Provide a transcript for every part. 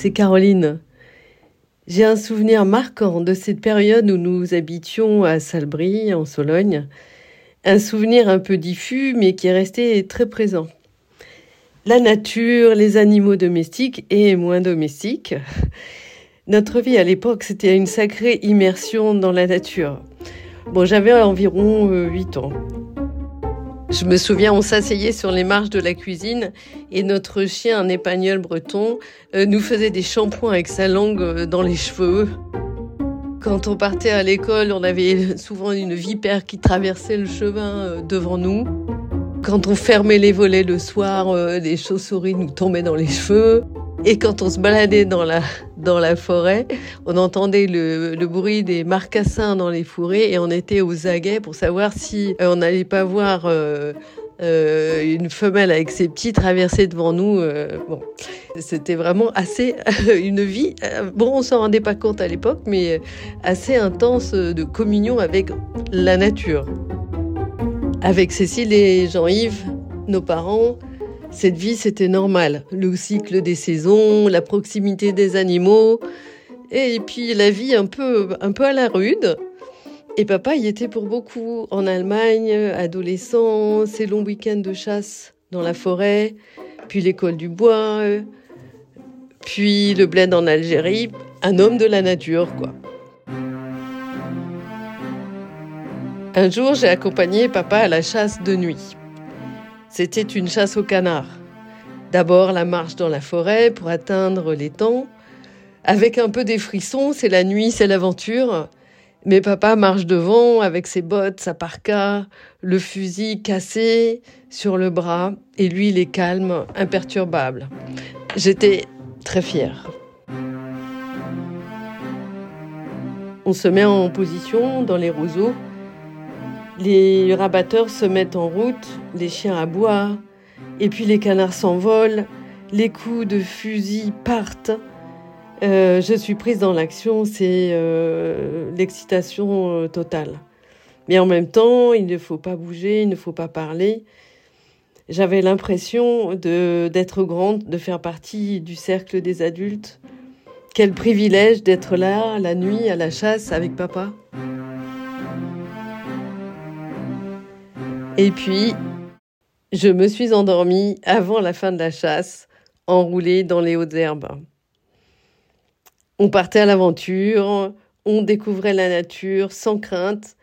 c'est Caroline. J'ai un souvenir marquant de cette période où nous habitions à Salbris, en Sologne. Un souvenir un peu diffus, mais qui est resté très présent. La nature, les animaux domestiques et moins domestiques. Notre vie à l'époque, c'était une sacrée immersion dans la nature. Bon, j'avais environ 8 euh, ans. Je me souviens, on s'asseyait sur les marches de la cuisine et notre chien, un épagnol breton, euh, nous faisait des shampoings avec sa langue euh, dans les cheveux. Quand on partait à l'école, on avait souvent une vipère qui traversait le chemin euh, devant nous. Quand on fermait les volets le soir, des chauves-souris nous tombaient dans les cheveux. Et quand on se baladait dans la, dans la forêt, on entendait le, le bruit des marcassins dans les fourrés et on était aux aguets pour savoir si euh, on n'allait pas voir euh, euh, une femelle avec ses petits traverser devant nous. Bon, c'était vraiment assez une vie. Bon, on s'en rendait pas compte à l'époque, mais assez intense de communion avec la nature. Avec Cécile et Jean-Yves, nos parents, cette vie, c'était normal. Le cycle des saisons, la proximité des animaux, et puis la vie un peu, un peu à la rude. Et papa y était pour beaucoup. En Allemagne, adolescent, ses longs week-ends de chasse dans la forêt, puis l'école du bois, puis le bled en Algérie. Un homme de la nature, quoi. Un jour, j'ai accompagné papa à la chasse de nuit. C'était une chasse au canard. D'abord la marche dans la forêt pour atteindre l'étang. Avec un peu des frissons, c'est la nuit, c'est l'aventure. Mais papa marche devant avec ses bottes, sa parka, le fusil cassé sur le bras, et lui il est calme, imperturbable. J'étais très fière. On se met en position dans les roseaux les rabatteurs se mettent en route, les chiens aboient, et puis les canards s'envolent, les coups de fusil partent. Euh, je suis prise dans l'action, c'est euh, l'excitation euh, totale. Mais en même temps, il ne faut pas bouger, il ne faut pas parler. J'avais l'impression d'être grande, de faire partie du cercle des adultes. Quel privilège d'être là la nuit à la chasse avec papa. Et puis, je me suis endormie avant la fin de la chasse, enroulée dans les hautes herbes. On partait à l'aventure, on découvrait la nature sans crainte,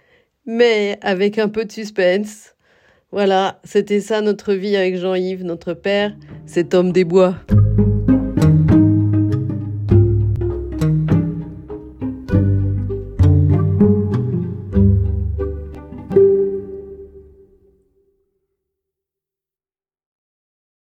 mais avec un peu de suspense. Voilà, c'était ça notre vie avec Jean-Yves, notre père, cet homme des bois.